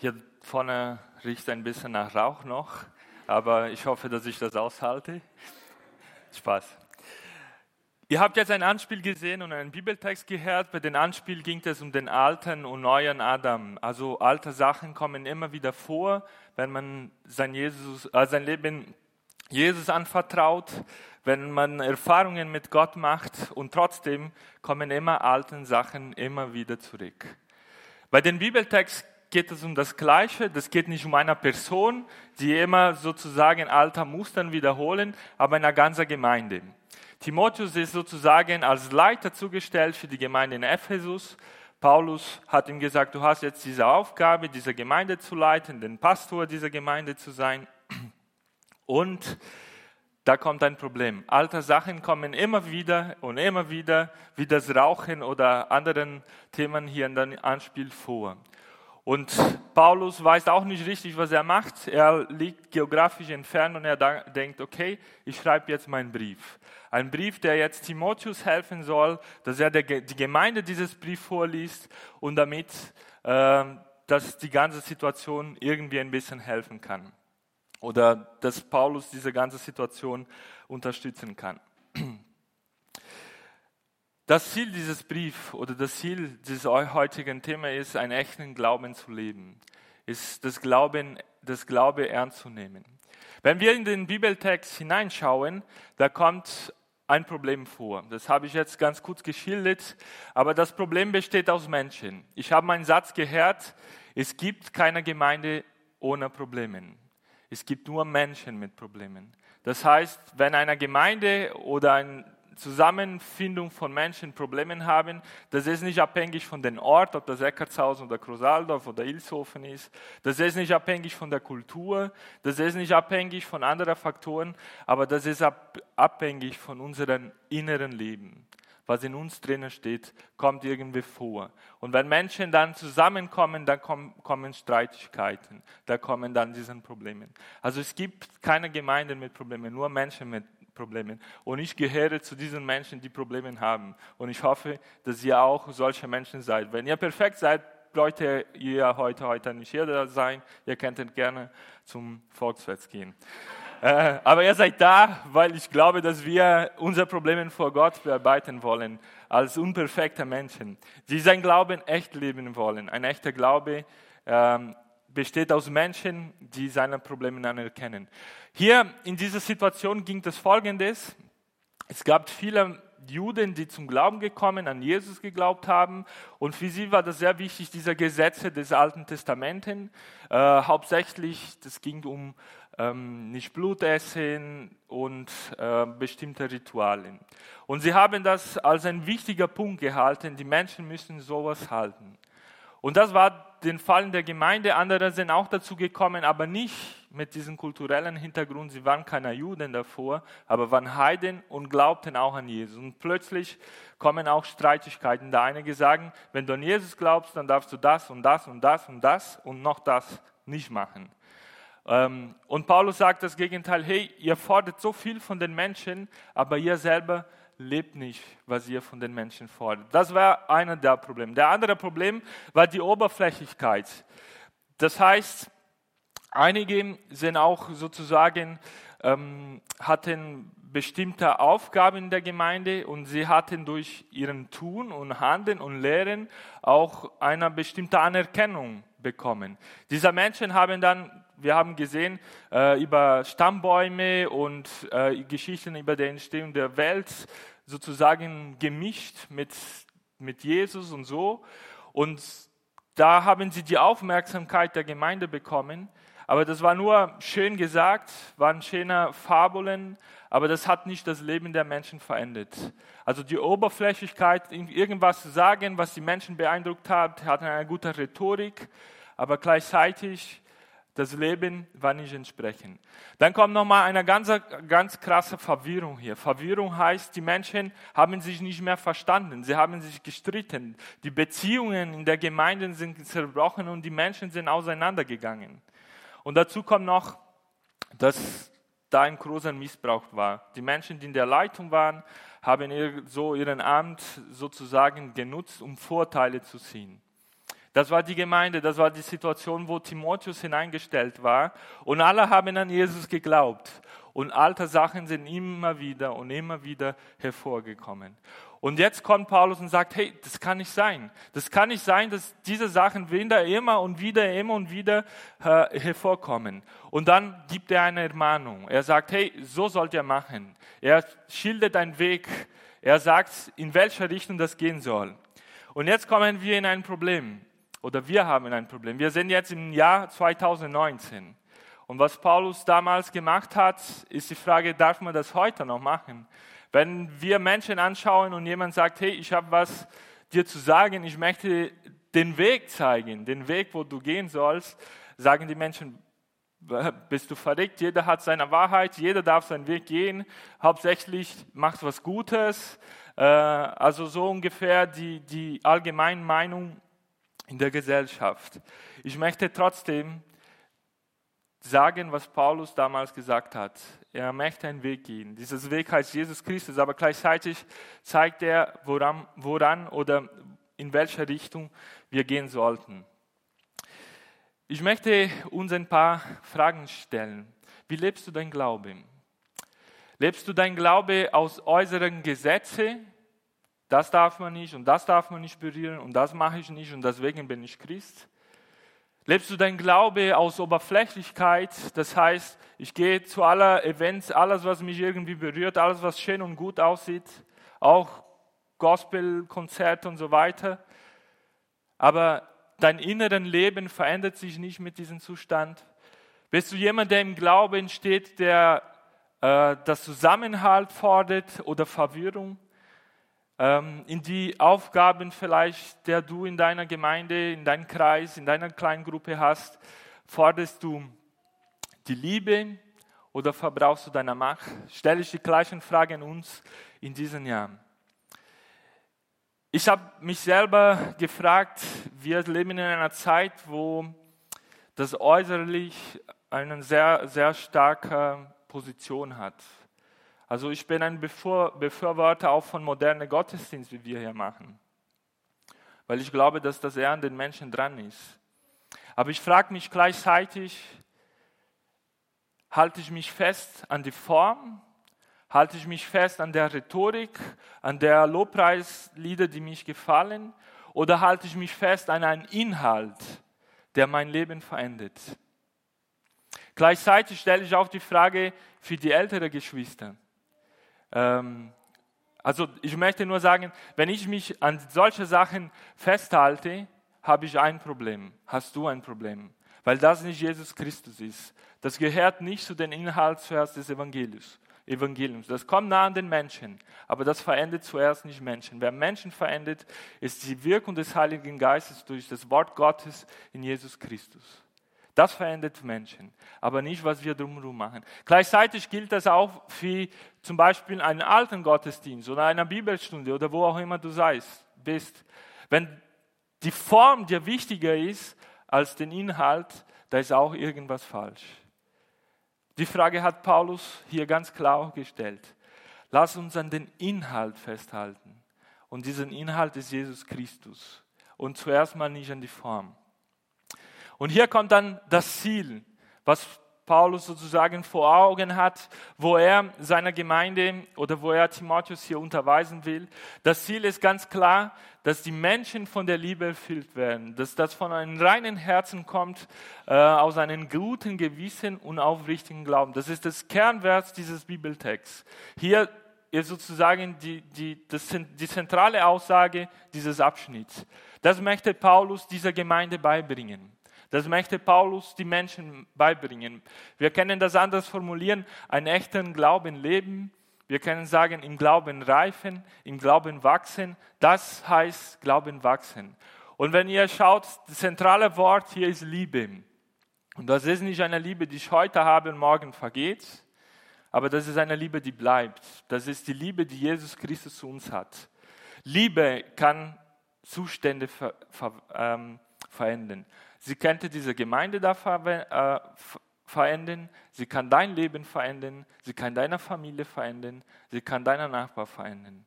Hier vorne riecht es ein bisschen nach Rauch noch, aber ich hoffe, dass ich das aushalte. Spaß. Ihr habt jetzt ein Anspiel gesehen und einen Bibeltext gehört. Bei dem Anspiel ging es um den alten und neuen Adam. Also alte Sachen kommen immer wieder vor, wenn man sein, Jesus, äh, sein Leben Jesus anvertraut, wenn man Erfahrungen mit Gott macht und trotzdem kommen immer alten Sachen immer wieder zurück. Bei dem Bibeltext geht es um das Gleiche. Das geht nicht um eine Person, die immer sozusagen alter Mustern wiederholen, aber eine ganze Gemeinde. Timotheus ist sozusagen als Leiter zugestellt für die Gemeinde in Ephesus. Paulus hat ihm gesagt, du hast jetzt diese Aufgabe, diese Gemeinde zu leiten, den Pastor dieser Gemeinde zu sein. Und da kommt ein Problem. Alte Sachen kommen immer wieder und immer wieder, wie das Rauchen oder anderen Themen hier in dem Anspiel vor. Und Paulus weiß auch nicht richtig, was er macht. Er liegt geografisch entfernt und er denkt, okay, ich schreibe jetzt meinen Brief. Ein Brief, der jetzt Timotheus helfen soll, dass er die Gemeinde dieses Brief vorliest und damit, äh, dass die ganze Situation irgendwie ein bisschen helfen kann. Oder dass Paulus diese ganze Situation unterstützen kann. Das Ziel dieses Briefs oder das Ziel dieses heutigen Thema ist, einen echten Glauben zu leben, ist das Glauben, das Glaube ernst zu nehmen. Wenn wir in den Bibeltext hineinschauen, da kommt ein Problem vor. Das habe ich jetzt ganz kurz geschildert, aber das Problem besteht aus Menschen. Ich habe meinen Satz gehört, es gibt keine Gemeinde ohne Probleme. Es gibt nur Menschen mit Problemen. Das heißt, wenn eine Gemeinde oder ein Zusammenfindung von Menschen Probleme haben. Das ist nicht abhängig von dem Ort, ob das Eckartshausen oder Krosaldorf oder Ilshofen ist. Das ist nicht abhängig von der Kultur. Das ist nicht abhängig von anderen Faktoren. Aber das ist abhängig von unserem inneren Leben. Was in uns drinnen steht, kommt irgendwie vor. Und wenn Menschen dann zusammenkommen, dann kommen Streitigkeiten, da kommen dann diese Probleme. Also es gibt keine Gemeinden mit Problemen, nur Menschen mit Problemen. Und ich gehöre zu diesen Menschen, die Probleme haben. Und ich hoffe, dass ihr auch solche Menschen seid. Wenn ihr perfekt seid, Leute, ihr heute, heute nicht hier sein. Ihr könnt gerne zum Volksfest gehen. äh, aber ihr seid da, weil ich glaube, dass wir unsere Probleme vor Gott bearbeiten wollen, als unperfekte Menschen, die sein Glauben echt leben wollen. Ein echter Glaube ähm, besteht aus Menschen, die seine Probleme anerkennen. Hier in dieser Situation ging das folgendes. Es gab viele Juden, die zum Glauben gekommen, an Jesus geglaubt haben. Und für sie war das sehr wichtig, diese Gesetze des Alten Testamenten. Äh, hauptsächlich, das ging um ähm, nicht Blut essen und äh, bestimmte Rituale. Und sie haben das als ein wichtiger Punkt gehalten. Die Menschen müssen sowas halten. Und das war den Fall in der Gemeinde. Andere sind auch dazu gekommen, aber nicht mit diesem kulturellen Hintergrund. Sie waren keine Juden davor, aber waren Heiden und glaubten auch an Jesus. Und plötzlich kommen auch Streitigkeiten. Da einige sagen, wenn du an Jesus glaubst, dann darfst du das und das und das und das und noch das nicht machen. Ähm, und Paulus sagt das Gegenteil, hey, ihr fordert so viel von den Menschen, aber ihr selber lebt nicht, was ihr von den Menschen fordert. Das war einer der Probleme. Der andere Problem war die Oberflächlichkeit. Das heißt, einige sind auch sozusagen, ähm, hatten bestimmte Aufgaben in der Gemeinde und sie hatten durch ihren Tun und Handeln und Lehren auch eine bestimmte Anerkennung bekommen. Diese Menschen haben dann wir haben gesehen äh, über Stammbäume und äh, Geschichten über die Entstehung der Welt sozusagen gemischt mit, mit Jesus und so. Und da haben sie die Aufmerksamkeit der Gemeinde bekommen. Aber das war nur schön gesagt, waren schöne Fabeln, aber das hat nicht das Leben der Menschen verändert. Also die Oberflächlichkeit, irgendwas zu sagen, was die Menschen beeindruckt hat, hatten eine gute Rhetorik, aber gleichzeitig das Leben war nicht entsprechend. Dann kommt nochmal eine ganz, ganz krasse Verwirrung hier. Verwirrung heißt, die Menschen haben sich nicht mehr verstanden. Sie haben sich gestritten. Die Beziehungen in der Gemeinde sind zerbrochen und die Menschen sind auseinandergegangen. Und dazu kommt noch, dass da ein großer Missbrauch war. Die Menschen, die in der Leitung waren, haben so ihren Amt sozusagen genutzt, um Vorteile zu ziehen. Das war die Gemeinde, das war die Situation, wo Timotheus hineingestellt war. Und alle haben an Jesus geglaubt. Und alte Sachen sind immer wieder und immer wieder hervorgekommen. Und jetzt kommt Paulus und sagt, hey, das kann nicht sein. Das kann nicht sein, dass diese Sachen wieder immer und wieder, immer und wieder äh, hervorkommen. Und dann gibt er eine Ermahnung. Er sagt, hey, so sollt ihr machen. Er schildert einen Weg. Er sagt, in welche Richtung das gehen soll. Und jetzt kommen wir in ein Problem. Oder wir haben ein Problem. Wir sind jetzt im Jahr 2019. Und was Paulus damals gemacht hat, ist die Frage, darf man das heute noch machen? Wenn wir Menschen anschauen und jemand sagt, hey, ich habe was dir zu sagen, ich möchte den Weg zeigen, den Weg, wo du gehen sollst, sagen die Menschen, bist du verrückt? Jeder hat seine Wahrheit, jeder darf seinen Weg gehen. Hauptsächlich macht was Gutes. Äh, also so ungefähr die, die allgemeine Meinung in der Gesellschaft. Ich möchte trotzdem sagen, was Paulus damals gesagt hat. Er möchte einen Weg gehen. Dieses Weg heißt Jesus Christus, aber gleichzeitig zeigt er, woran, woran oder in welche Richtung wir gehen sollten. Ich möchte uns ein paar Fragen stellen. Wie lebst du dein Glaube? Lebst du dein Glaube aus äußeren Gesetzen? Das darf man nicht und das darf man nicht berühren und das mache ich nicht und deswegen bin ich Christ. Lebst du dein Glaube aus Oberflächlichkeit? Das heißt, ich gehe zu aller Events, alles, was mich irgendwie berührt, alles, was schön und gut aussieht, auch Gospelkonzerte und so weiter. Aber dein inneren Leben verändert sich nicht mit diesem Zustand. Bist du jemand, der im Glauben steht, der äh, das Zusammenhalt fordert oder Verwirrung? Ähm, in die Aufgaben vielleicht, der du in deiner Gemeinde, in deinem Kreis, in deiner kleinen Gruppe hast, forderst du die Liebe oder verbrauchst du deine Macht? Stelle ich die gleichen Fragen uns in diesen Jahren. Ich habe mich selber gefragt, wir leben in einer Zeit, wo das äußerlich eine sehr, sehr starke Position hat. Also ich bin ein Befürworter auch von modernen Gottesdienst, wie wir hier machen. Weil ich glaube, dass das eher an den Menschen dran ist. Aber ich frage mich gleichzeitig, halte ich mich fest an die Form? Halte ich mich fest an der Rhetorik, an der Lobpreislieder, die mich gefallen? Oder halte ich mich fest an einen Inhalt, der mein Leben verändert? Gleichzeitig stelle ich auch die Frage für die älteren Geschwister. Ähm, also ich möchte nur sagen, wenn ich mich an solche Sachen festhalte, habe ich ein Problem. Hast du ein Problem? Weil das nicht Jesus Christus ist. Das gehört nicht zu den Inhalt zuerst des Evangeliums. Evangeliums. Das kommt nah an den Menschen, aber das verändert zuerst nicht Menschen. Wer Menschen verändert, ist die Wirkung des Heiligen Geistes durch das Wort Gottes in Jesus Christus. Das verändert Menschen, aber nicht, was wir drumherum machen. Gleichzeitig gilt das auch für zum Beispiel einen alten Gottesdienst oder eine Bibelstunde oder wo auch immer du seist, bist. Wenn die Form dir wichtiger ist als den Inhalt, da ist auch irgendwas falsch. Die Frage hat Paulus hier ganz klar gestellt. Lass uns an den Inhalt festhalten. Und diesen Inhalt ist Jesus Christus. Und zuerst mal nicht an die Form. Und hier kommt dann das Ziel, was Paulus sozusagen vor Augen hat, wo er seiner Gemeinde oder wo er Timotheus hier unterweisen will. Das Ziel ist ganz klar, dass die Menschen von der Liebe erfüllt werden, dass das von einem reinen Herzen kommt, äh, aus einem guten Gewissen und aufrichtigen Glauben. Das ist das Kernwert dieses Bibeltexts. Hier ist sozusagen die, die, das, die zentrale Aussage dieses Abschnitts. Das möchte Paulus dieser Gemeinde beibringen. Das möchte Paulus die Menschen beibringen. Wir können das anders formulieren, einen echten Glauben leben. Wir können sagen, im Glauben reifen, im Glauben wachsen. Das heißt Glauben wachsen. Und wenn ihr schaut, das zentrale Wort hier ist Liebe. Und das ist nicht eine Liebe, die ich heute habe und morgen vergeht, aber das ist eine Liebe, die bleibt. Das ist die Liebe, die Jesus Christus zu uns hat. Liebe kann Zustände ver, ver, ähm, verändern. Sie könnte diese Gemeinde da äh, verändern, sie kann dein Leben verändern, sie kann deine Familie verändern, sie kann deinen Nachbar verändern.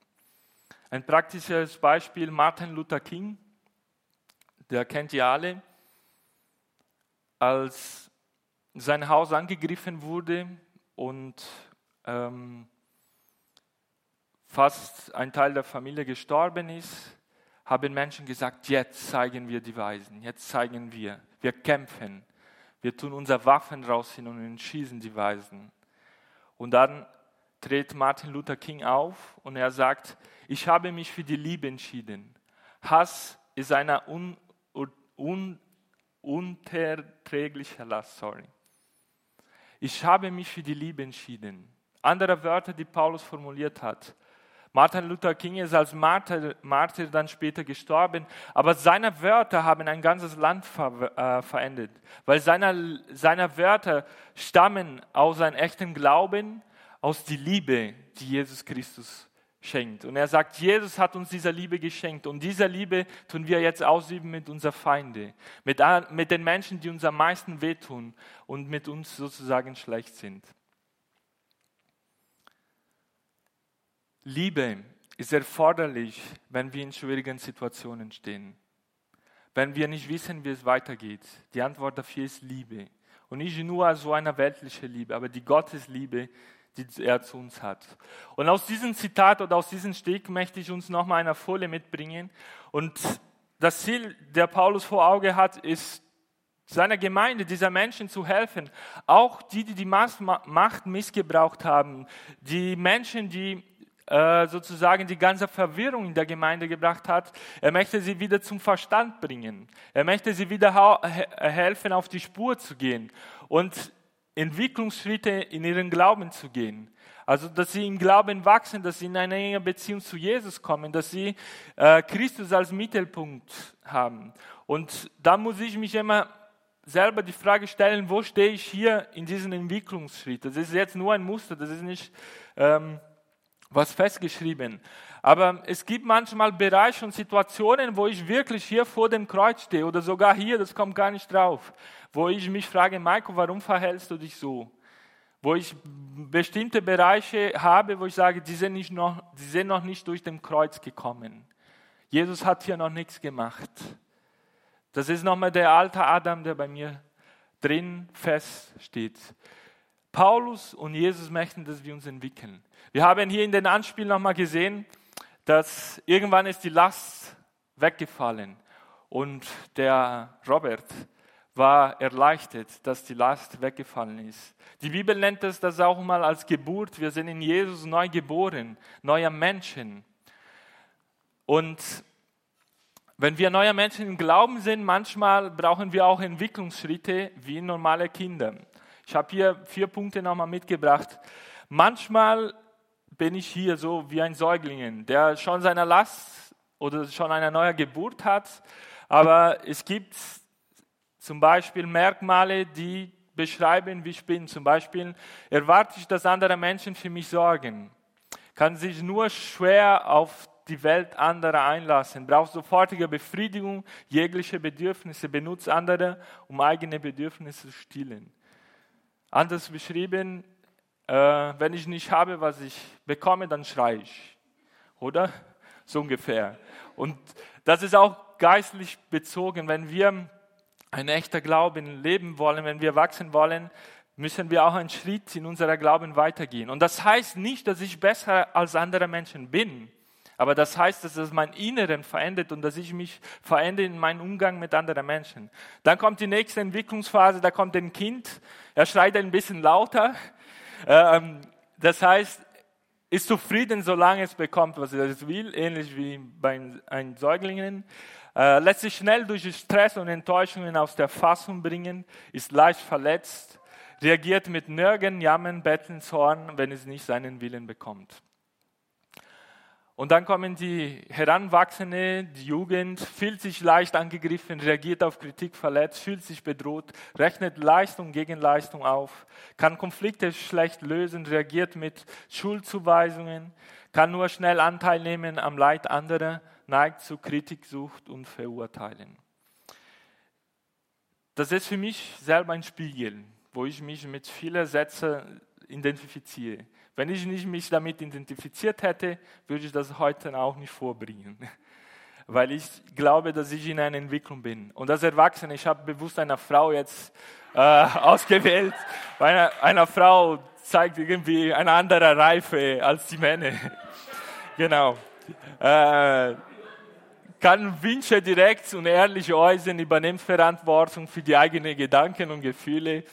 Ein praktisches Beispiel, Martin Luther King, der kennt ihr alle, als sein Haus angegriffen wurde und ähm, fast ein Teil der Familie gestorben ist, haben Menschen gesagt, jetzt zeigen wir die Weisen, jetzt zeigen wir, wir kämpfen, wir tun unsere Waffen rausziehen und schießen die Weisen. Und dann tritt Martin Luther King auf und er sagt, ich habe mich für die Liebe entschieden. Hass ist eine un, un, unterträglicher Last, sorry. Ich habe mich für die Liebe entschieden. Andere Wörter, die Paulus formuliert hat. Martin Luther King ist als Martyr, Martyr dann später gestorben, aber seine Wörter haben ein ganzes Land ver, äh, verändert, weil seine, seine Wörter stammen aus seinem echten Glauben, aus der Liebe, die Jesus Christus schenkt. Und er sagt, Jesus hat uns diese Liebe geschenkt und diese Liebe tun wir jetzt ausüben mit unseren Feinden, mit, mit den Menschen, die uns am meisten wehtun und mit uns sozusagen schlecht sind. Liebe ist erforderlich, wenn wir in schwierigen Situationen stehen. Wenn wir nicht wissen, wie es weitergeht. Die Antwort dafür ist Liebe. Und nicht nur so eine weltliche Liebe, aber die Gottesliebe, die er zu uns hat. Und aus diesem Zitat oder aus diesem Steg möchte ich uns nochmal eine Folie mitbringen. Und das Ziel, der Paulus vor Auge hat, ist, seiner Gemeinde, dieser Menschen zu helfen. Auch die, die die Macht missgebraucht haben. Die Menschen, die äh, sozusagen die ganze Verwirrung in der Gemeinde gebracht hat. Er möchte sie wieder zum Verstand bringen. Er möchte sie wieder helfen, auf die Spur zu gehen und Entwicklungsschritte in ihren Glauben zu gehen. Also, dass sie im Glauben wachsen, dass sie in eine enge Beziehung zu Jesus kommen, dass sie äh, Christus als Mittelpunkt haben. Und da muss ich mich immer selber die Frage stellen, wo stehe ich hier in diesem Entwicklungsschritt? Das ist jetzt nur ein Muster, das ist nicht ähm, was festgeschrieben. Aber es gibt manchmal Bereiche und Situationen, wo ich wirklich hier vor dem Kreuz stehe oder sogar hier, das kommt gar nicht drauf, wo ich mich frage, Michael, warum verhältst du dich so? Wo ich bestimmte Bereiche habe, wo ich sage, die sind, nicht noch, die sind noch nicht durch den Kreuz gekommen. Jesus hat hier noch nichts gemacht. Das ist nochmal der alte Adam, der bei mir drin feststeht. Paulus und Jesus möchten, dass wir uns entwickeln. Wir haben hier in den Anspielen nochmal gesehen, dass irgendwann ist die Last weggefallen und der Robert war erleichtert, dass die Last weggefallen ist. Die Bibel nennt es das auch mal als Geburt. Wir sind in Jesus neu geboren, neuer Menschen. Und wenn wir neue Menschen im Glauben sind, manchmal brauchen wir auch Entwicklungsschritte wie normale Kinder. Ich habe hier vier Punkte nochmal mitgebracht. Manchmal bin ich hier so wie ein Säugling, der schon seine Last oder schon eine neue Geburt hat, aber es gibt zum Beispiel Merkmale, die beschreiben, wie ich bin. Zum Beispiel erwarte ich, dass andere Menschen für mich sorgen, kann sich nur schwer auf die Welt anderer einlassen, braucht sofortige Befriedigung jegliche Bedürfnisse, benutzt andere, um eigene Bedürfnisse zu stillen. Anders beschrieben, äh, wenn ich nicht habe, was ich bekomme, dann schreie ich. Oder? So ungefähr. Und das ist auch geistlich bezogen. Wenn wir ein echter Glauben leben wollen, wenn wir wachsen wollen, müssen wir auch einen Schritt in unserer Glauben weitergehen. Und das heißt nicht, dass ich besser als andere Menschen bin. Aber das heißt, dass es mein Inneren verändert und dass ich mich verändere in meinem Umgang mit anderen Menschen. Dann kommt die nächste Entwicklungsphase, da kommt ein Kind, er schreit ein bisschen lauter. Ähm, das heißt, ist zufrieden, solange es bekommt, was es will, ähnlich wie bei einem Säuglingen. Äh, lässt sich schnell durch Stress und Enttäuschungen aus der Fassung bringen, ist leicht verletzt, reagiert mit Nörgen, Jammern, Betteln, Zorn, wenn es nicht seinen Willen bekommt. Und dann kommen die Heranwachsende, die Jugend, fühlt sich leicht angegriffen, reagiert auf Kritik verletzt, fühlt sich bedroht, rechnet Leistung gegen Leistung auf, kann Konflikte schlecht lösen, reagiert mit Schuldzuweisungen, kann nur schnell Anteil nehmen am Leid anderer, neigt zu Kritiksucht und Verurteilen. Das ist für mich selber ein Spiegel, wo ich mich mit vielen Sätzen identifiziere. Wenn ich nicht mich damit identifiziert hätte, würde ich das heute auch nicht vorbringen. weil ich glaube, dass ich in einer Entwicklung bin. Und als Erwachsener, ich habe bewusst eine Frau jetzt äh, ausgewählt, weil eine, eine Frau zeigt irgendwie eine andere Reife als die Männer. genau. Äh, kann Wünsche direkt und ehrlich äußern, übernimmt Verantwortung für die eigenen Gedanken und Gefühle,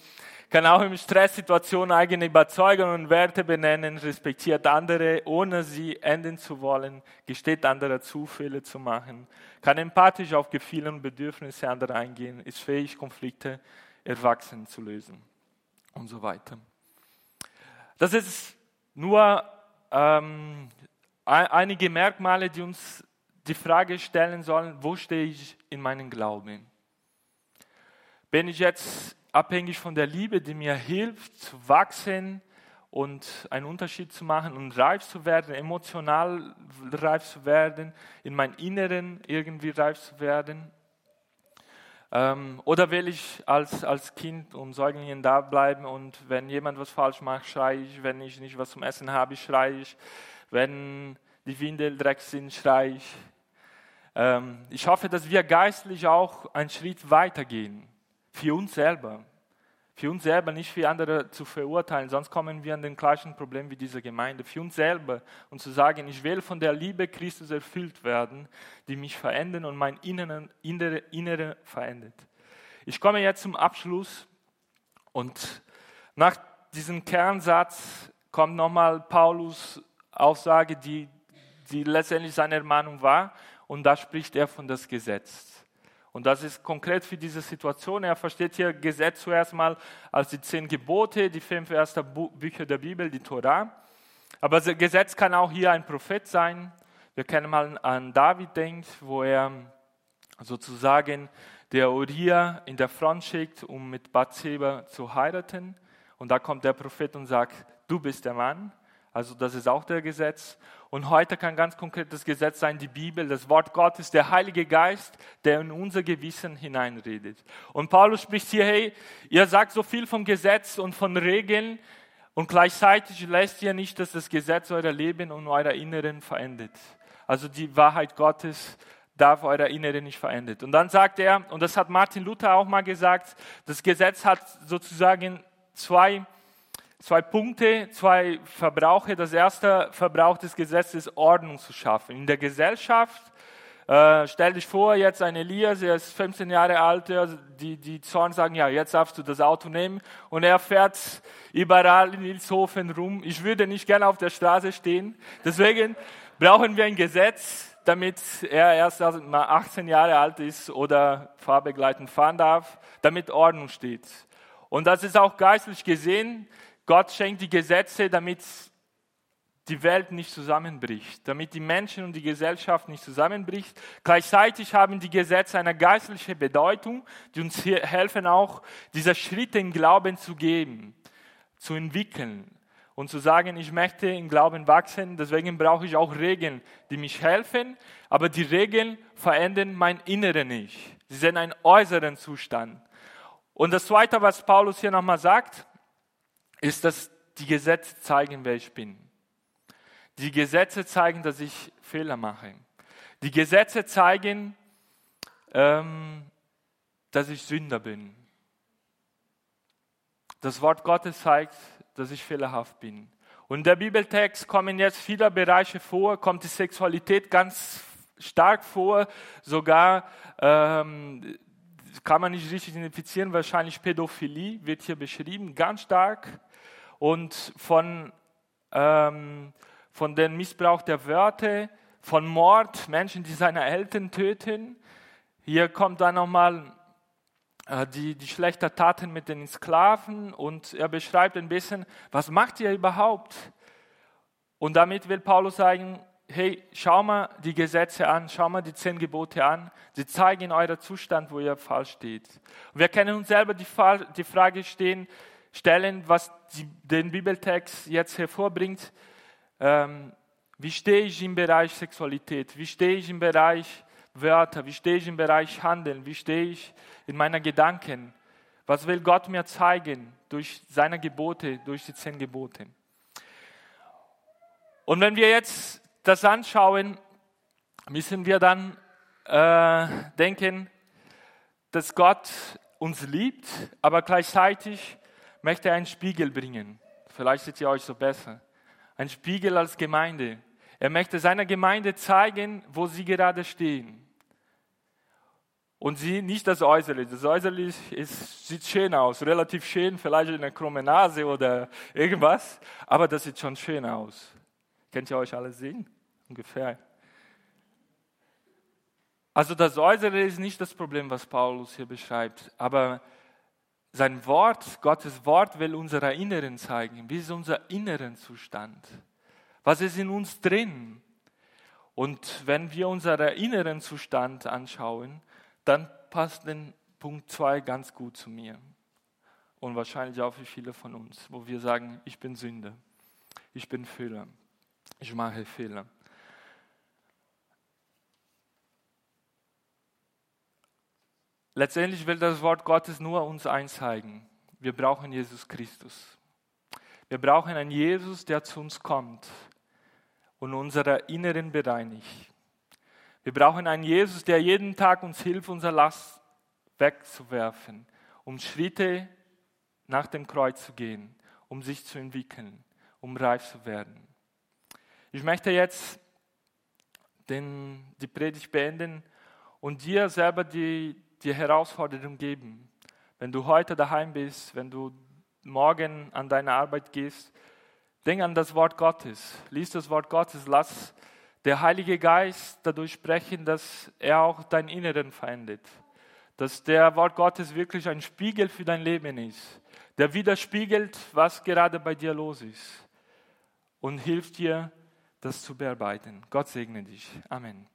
kann auch in Stresssituationen eigene Überzeugungen und Werte benennen, respektiert andere, ohne sie enden zu wollen, gesteht andere zu, Fehler zu machen, kann empathisch auf Gefühle und Bedürfnisse anderer eingehen, ist fähig, Konflikte erwachsen zu lösen und so weiter. Das ist nur ähm, einige Merkmale, die uns die Frage stellen sollen, wo stehe ich in meinem Glauben? Bin ich jetzt abhängig von der Liebe, die mir hilft zu wachsen und einen Unterschied zu machen und reif zu werden, emotional reif zu werden, in meinem Inneren irgendwie reif zu werden? Ähm, oder will ich als, als Kind und Säugling da bleiben und wenn jemand was falsch macht, schreie ich, wenn ich nicht was zum Essen habe, schreie ich, wenn die Windel dreck sind, schreie ich. Ähm, ich hoffe, dass wir geistlich auch einen Schritt weitergehen, für uns selber. Für uns selber, nicht für andere zu verurteilen, sonst kommen wir an den gleichen Problem wie diese Gemeinde. Für uns selber und zu sagen, ich will von der Liebe Christus erfüllt werden, die mich verändern und mein Innere, Innere, Innere verändert. Ich komme jetzt zum Abschluss und nach diesem Kernsatz kommt nochmal Paulus Aussage, die, die letztendlich seine Ermahnung war und da spricht er von das Gesetz. Und das ist konkret für diese Situation. Er versteht hier Gesetz zuerst mal als die zehn Gebote, die fünf ersten Bücher der Bibel, die Torah. Aber das Gesetz kann auch hier ein Prophet sein. Wir können mal an David denken, wo er sozusagen der Uriah in der Front schickt, um mit Bathseba zu heiraten. Und da kommt der Prophet und sagt, du bist der Mann. Also das ist auch der Gesetz. Und heute kann ganz konkret das Gesetz sein, die Bibel, das Wort Gottes, der Heilige Geist, der in unser Gewissen hineinredet. Und Paulus spricht hier, hey, ihr sagt so viel vom Gesetz und von Regeln und gleichzeitig lässt ihr nicht, dass das Gesetz euer Leben und euer Inneren verändert. Also die Wahrheit Gottes darf euer Inneren nicht verändert. Und dann sagt er, und das hat Martin Luther auch mal gesagt, das Gesetz hat sozusagen zwei zwei Punkte, zwei Verbrauche. Das erste Verbrauch des Gesetzes Ordnung zu schaffen. In der Gesellschaft, äh, stell dich vor, jetzt ein Elias, er ist 15 Jahre alt, die, die Zorn sagen, ja, jetzt darfst du das Auto nehmen. Und er fährt überall in Ilshofen rum. Ich würde nicht gerne auf der Straße stehen. Deswegen brauchen wir ein Gesetz, damit er erst mal 18 Jahre alt ist oder fahrbegleitend fahren darf, damit Ordnung steht. Und das ist auch geistlich gesehen, Gott schenkt die Gesetze, damit die Welt nicht zusammenbricht, damit die Menschen und die Gesellschaft nicht zusammenbricht. Gleichzeitig haben die Gesetze eine geistliche Bedeutung, die uns helfen auch, diese Schritte im Glauben zu geben, zu entwickeln und zu sagen, ich möchte im Glauben wachsen, deswegen brauche ich auch Regeln, die mich helfen, aber die Regeln verändern mein Inneren nicht. Sie sind ein äußeren Zustand. Und das Zweite, was Paulus hier nochmal sagt, ist, dass die Gesetze zeigen, wer ich bin. Die Gesetze zeigen, dass ich Fehler mache. Die Gesetze zeigen, ähm, dass ich Sünder bin. Das Wort Gottes zeigt, dass ich fehlerhaft bin. Und der Bibeltext kommen jetzt viele Bereiche vor, kommt die Sexualität ganz stark vor, sogar ähm, kann man nicht richtig identifizieren, wahrscheinlich Pädophilie wird hier beschrieben, ganz stark und von, ähm, von dem Missbrauch der Wörter, von Mord, Menschen, die seine Eltern töten. Hier kommt dann nochmal äh, die, die schlechten Taten mit den Sklaven und er beschreibt ein bisschen, was macht ihr überhaupt? Und damit will Paulus sagen, hey, schau mal die Gesetze an, schau mal die zehn Gebote an. Sie zeigen euren Zustand, wo ihr falsch steht. Wir können uns selber die, die Frage stehen, stellen, was den Bibeltext jetzt hervorbringt. Ähm, wie stehe ich im Bereich Sexualität? Wie stehe ich im Bereich Wörter? Wie stehe ich im Bereich Handeln? Wie stehe ich in meinen Gedanken? Was will Gott mir zeigen durch seine Gebote, durch die zehn Gebote? Und wenn wir jetzt das anschauen, müssen wir dann äh, denken, dass Gott uns liebt, aber gleichzeitig möchte einen Spiegel bringen. Vielleicht seht ihr euch so besser. Ein Spiegel als Gemeinde. Er möchte seiner Gemeinde zeigen, wo sie gerade stehen. Und sie nicht das Äußere. Das Äußere ist, sieht schön aus, relativ schön, vielleicht eine krumme Nase oder irgendwas, aber das sieht schon schön aus. Kennt ihr euch alle sehen? Ungefähr. Also das Äußere ist nicht das Problem, was Paulus hier beschreibt, aber sein Wort, Gottes Wort will unser Inneren zeigen. Wie ist unser inneren Zustand? Was ist in uns drin? Und wenn wir unseren inneren Zustand anschauen, dann passt den Punkt 2 ganz gut zu mir. Und wahrscheinlich auch für viele von uns, wo wir sagen, ich bin Sünder, ich bin Fehler, ich mache Fehler. Letztendlich will das Wort Gottes nur uns einzeigen. Wir brauchen Jesus Christus. Wir brauchen einen Jesus, der zu uns kommt und unsere Inneren bereinigt. Wir brauchen einen Jesus, der jeden Tag uns hilft, unser Last wegzuwerfen, um Schritte nach dem Kreuz zu gehen, um sich zu entwickeln, um reif zu werden. Ich möchte jetzt den, die Predigt beenden und dir selber die, die Herausforderung geben. Wenn du heute daheim bist, wenn du morgen an deine Arbeit gehst, denk an das Wort Gottes. Lies das Wort Gottes. Lass der Heilige Geist dadurch sprechen, dass er auch dein Inneren verändert. Dass der Wort Gottes wirklich ein Spiegel für dein Leben ist. Der widerspiegelt, was gerade bei dir los ist. Und hilft dir, das zu bearbeiten. Gott segne dich. Amen.